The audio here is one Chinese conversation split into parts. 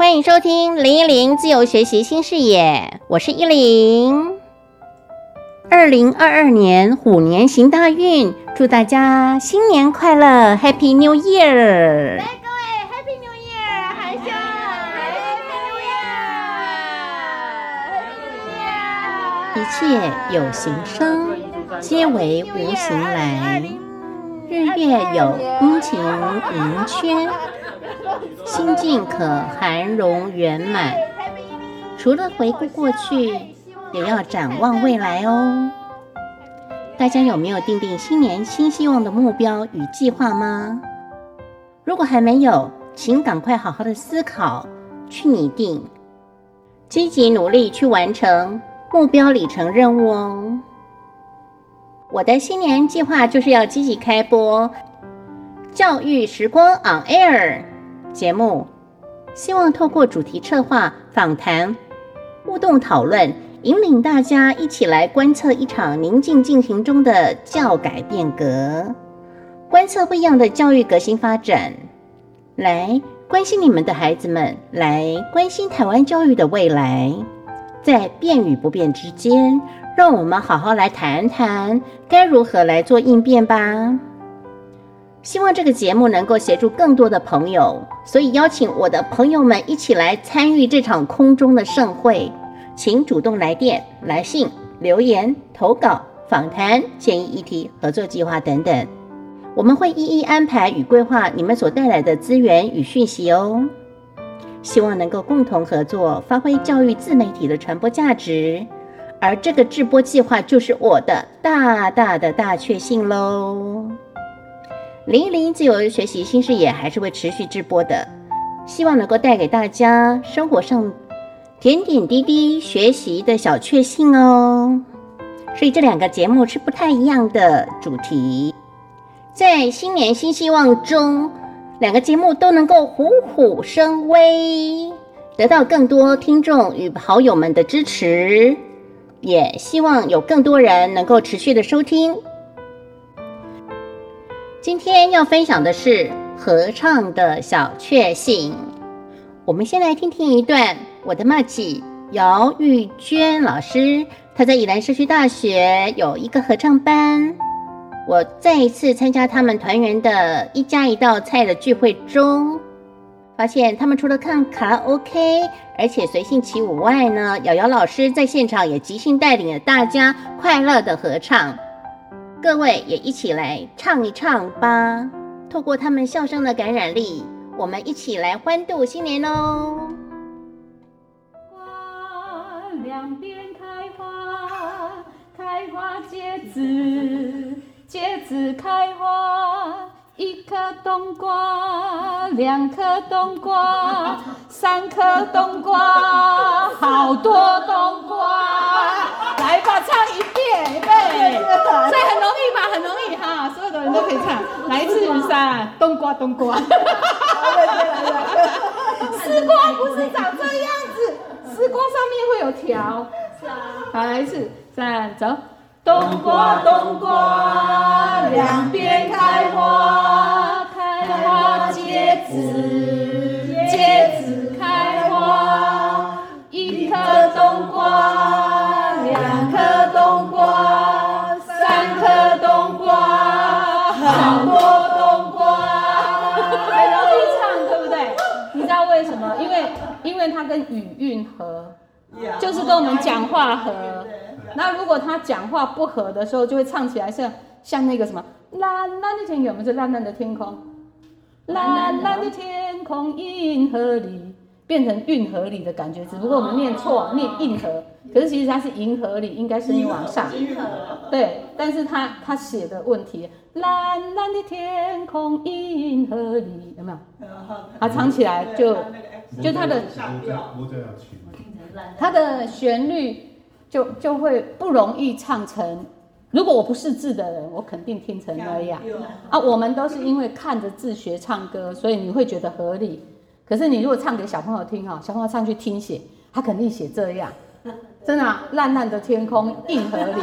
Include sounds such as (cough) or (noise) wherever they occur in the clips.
欢迎收听零一零自由学习新视野，我是依林。二零二二年虎年行大运，祝大家新年快乐，Happy New Year！来，各位，Happy New Year！海兄，Happy New Year！一切有形生，皆为无形来。日月有阴晴圆缺，心境可涵容圆满。除了回顾过去，也要展望未来哦。大家有没有定定新年新希望的目标与计划吗？如果还没有，请赶快好好的思考，去拟定，积极努力去完成目标里程任务哦。我的新年计划就是要积极开播教育时光 On Air 节目，希望透过主题策划、访谈、互动讨论，引领大家一起来观测一场宁静进行中的教改变革，观测不一样的教育革新发展，来关心你们的孩子们，来关心台湾教育的未来，在变与不变之间。让我们好好来谈谈该如何来做应变吧。希望这个节目能够协助更多的朋友，所以邀请我的朋友们一起来参与这场空中的盛会。请主动来电、来信、留言、投稿、访谈、建议议题、合作计划等等，我们会一一安排与规划你们所带来的资源与讯息哦。希望能够共同合作，发挥教育自媒体的传播价值。而这个直播计划就是我的大大的大确幸喽！零一零自由学习新视野还是会持续直播的，希望能够带给大家生活上点点滴滴学习的小确幸哦。所以这两个节目是不太一样的主题，在新年新希望中，两个节目都能够虎虎生威，得到更多听众与好友们的支持。也希望有更多人能够持续的收听。今天要分享的是合唱的小确幸。我们先来听听一段我的默契姚玉娟老师，她在宜兰社区大学有一个合唱班。我再一次参加他们团员的一家一道菜的聚会中。发现他们除了看卡拉 OK，而且随性起舞外呢，瑶瑶老师在现场也即兴带领了大家快乐的合唱。各位也一起来唱一唱吧，透过他们笑声的感染力，我们一起来欢度新年哦！花两边开花，开花结子，结子开花。一颗冬瓜，两颗冬瓜，三颗冬瓜，好多冬瓜。来吧，唱一遍，预备。这很容易吧？很容易人都可以唱。来一次，三，冬瓜，冬瓜。丝 (laughs) 瓜不是长这样子，丝瓜上面会有条。好，来一次，三，走。冬瓜，冬瓜，两边开花，开花结子，因为，因为它跟语韵合，就是跟我们讲话合。那如果他讲话不合的时候，就会唱起来像像那个什么蓝蓝的天空，不是蓝蓝的天空，蓝蓝的天空，银河里变成运河里的感觉，只不过我们念错，念硬河，可是其实它是银河里，应该是你往上，对，但是他他写的问题，蓝蓝的天空，银河里有没有？他唱起来就就它的，它的旋律。就就会不容易唱成，如果我不识字的人，我肯定听成那样啊。我们都是因为看着字学唱歌，所以你会觉得合理。可是你如果唱给小朋友听哈，小朋友上去听写，他肯定写这样，真的烂烂的天空硬合理，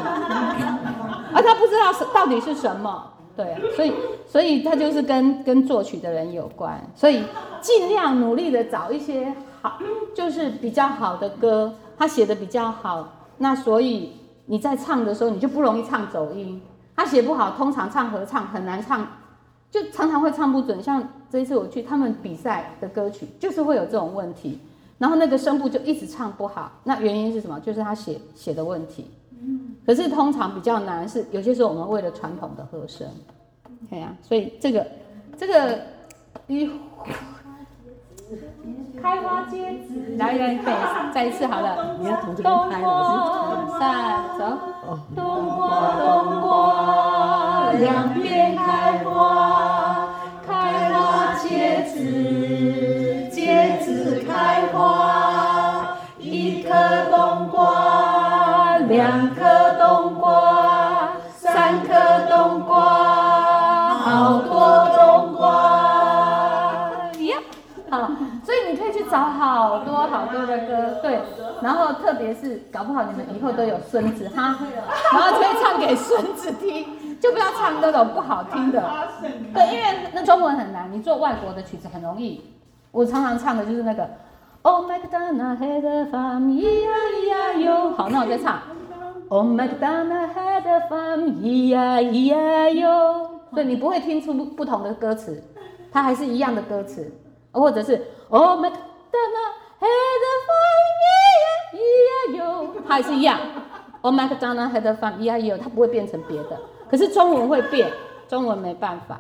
而 (laughs) 他不知道是到底是什么。对啊，所以所以他就是跟跟作曲的人有关，所以尽量努力的找一些好，就是比较好的歌，他写的比较好，那所以你在唱的时候你就不容易唱走音。他写不好，通常唱合唱很难唱，就常常会唱不准。像这一次我去他们比赛的歌曲，就是会有这种问题，然后那个声部就一直唱不好。那原因是什么？就是他写写的问题。可是通常比较难是有些时候我们为了传统的和声，对呀，所以这个这个一开花结子，来来背，再一次好了。你要从这边开了，三走。冬瓜冬瓜，两边开花，两颗冬瓜，三颗冬瓜，好多冬瓜呀！好，所以你可以去找好多好多的歌，对。然后特别是搞不好你们以后都有孙子哈，然后可以唱给孙子听，就不要唱那种不好听的。对，因为那中文很难，你做外国的曲子很容易。我常常唱的就是那个 Oh MacDonald had a farm, E-I-E-I-O。好，那我再唱 Oh MacDonald had a farm, E-I-E-I-O。对，你不会听出不同的歌词，它还是一样的歌词，或者是 Oh MacDonald had a farm。咿呀哟，它还是一样。Oh my God, Donna had fun。咿呀哟，它不会变成别的。可是中文会变，中文没办法。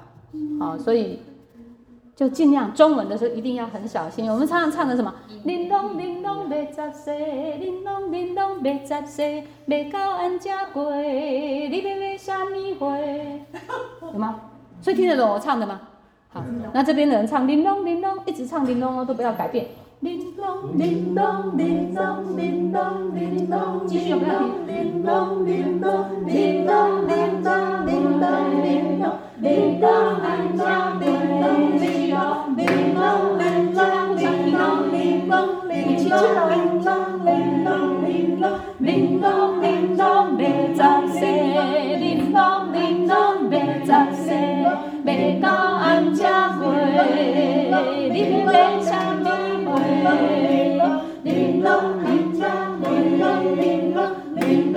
好，所以就尽量中文的时候一定要很小心。我们常常唱的什么？玲珑玲珑白十岁，玲珑玲珑白十岁，未到安家过，你要买什么花？有吗？所以听得懂我唱的吗？好，那这边的人唱玲珑玲珑，一直唱玲珑哦，都不要改变。叮咚叮咚叮咚叮咚叮咚，继续有没有？叮咚叮咚叮咚叮咚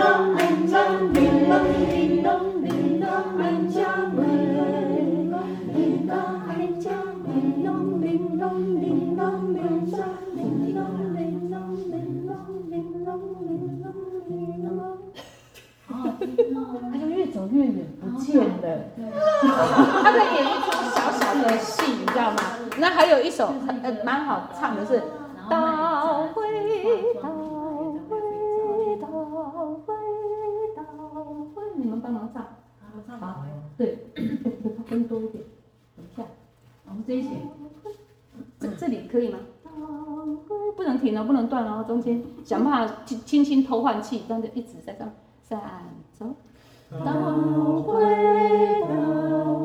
铃咚铃咚铃咚铃咚铃咚铃响铃铃咚铃响铃咚铃咚铃咚铃响铃咚铃咚铃咚铃咚铃咚铃咚。他就越走越远，不见了。他在演一出小小的戏，你知道吗？那还有一首呃蛮好唱的是。这一节，这这里可以吗？不能停了，不能断了，中间想办法轻轻偷换气，这样就一直在唱。三走，当回，到，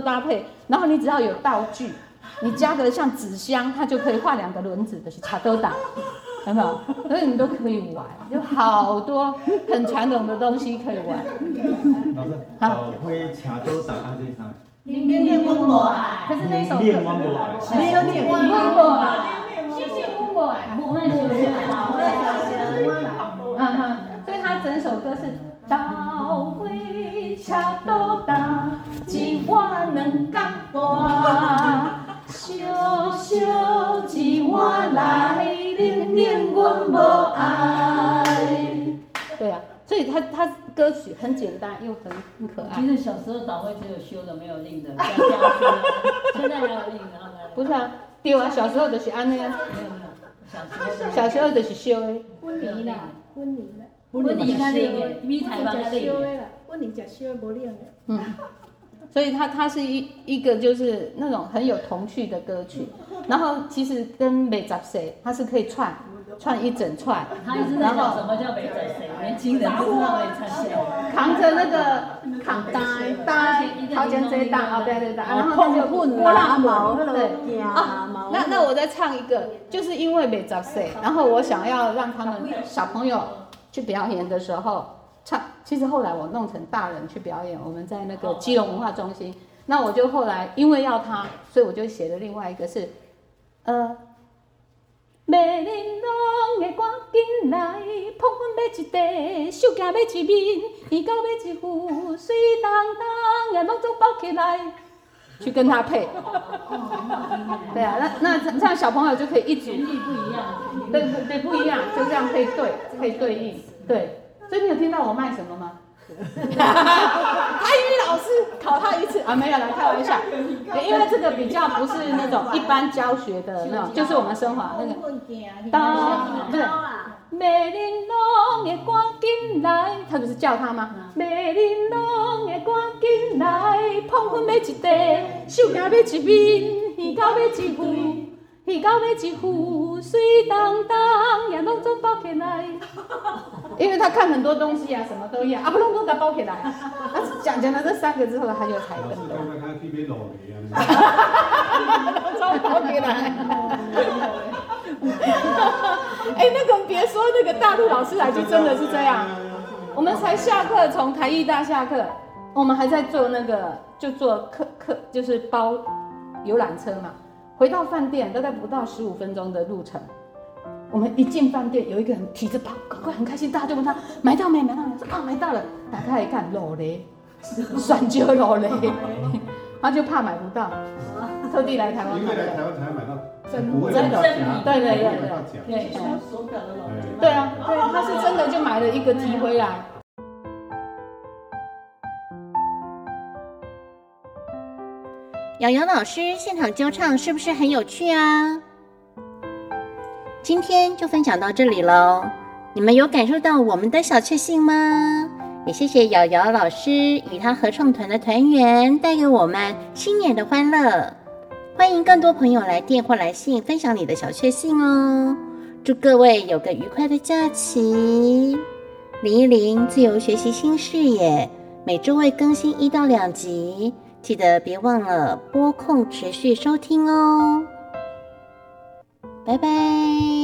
搭配，然后你只要有道具，你加个像纸箱，它就可以画两个轮子的是插兜打，有没有？所以你都可以玩，有好多很传统的东西可以玩。老师，早会卡多打啊这一场。练练温博爱，可是那首练温博爱。没有练温博爱，谢谢温博爱，我们学学好，我学温博嗯哼，所以他整首歌是早会卡多打，一碗两角大。小小一碗来，冷冷阮无爱。对啊，所以他他歌曲很简单又很很可爱。其实小时候早会只有修的没有令的，现在还有令的，不是啊，对啊，小时候就是安尼啊。没有没有，小时候小时候就是修的。婚礼啦，婚礼啦，婚礼较令的，米台湾较冷的。嗯。所以它它是一一个就是那种很有童趣的歌曲，然后其实跟美杂谁它是可以串串一整串，他一直在讲什么叫美杂谁，年轻人不知道会唱谁，扛着那个扛担担，掏钱这担啊对对对，然后他就波浪毛对啊，那那我再唱一个，就是因为美杂谁，然后我想要让他们小朋友去表演的时候。唱，其实后来我弄成大人去表演，我们在那个基隆文化中心。那我就后来因为要他，所以我就写了另外一个是，呃，美玲珑的赶紧来，捧粉买一地，手镜买一面，耳高买一副，水当当也拢总包起来，去跟他配。对啊，那那这样小朋友就可以一组。旋律不一样。对对对，不一样，就这样可以对，可以对应，对。所以你有听到我卖什么吗？台语老师考他一次啊，没有来开玩笑，因为这个比较不是那种一般教学的那种，(laughs) 就是我们生活那个。当对，美玲珑的赶紧来，他不是叫他吗？美玲珑的赶紧来，捧粉要一袋，手夹买一面，耳高买一副，耳高买一副，水当当也拢总包起来。(laughs) 因为他看很多东西啊，什么都要，啊不隆咚给包起来。他讲讲了这三个之后，他就才懂。哈哈哈哈包起来。(laughs) 哎，那个别说那个大陆老师来就真的是这样。我们才下课，从台艺大下课，我们还在坐那个，就坐客客，就是包游览车嘛。回到饭店大概不到十五分钟的路程。我们一进饭店，有一个人提着包，赶快很开心，大家就问他买到没？买到没？说啊买到了，打开一看，老嘞，(laughs) 酸椒老嘞，他就怕买不到，(laughs) 特地来台湾买的。真真的，对对对对对，对啊，对，他是真的就买了一个提回来。瑶瑶老师现场教唱是不是很有趣啊？今天就分享到这里喽，你们有感受到我们的小确幸吗？也谢谢瑶瑶老师与他合唱团的团员带给我们新年的欢乐。欢迎更多朋友来电或来信分享你的小确幸哦。祝各位有个愉快的假期。林一林自由学习新视野，每周会更新一到两集，记得别忘了播控持续收听哦。拜拜。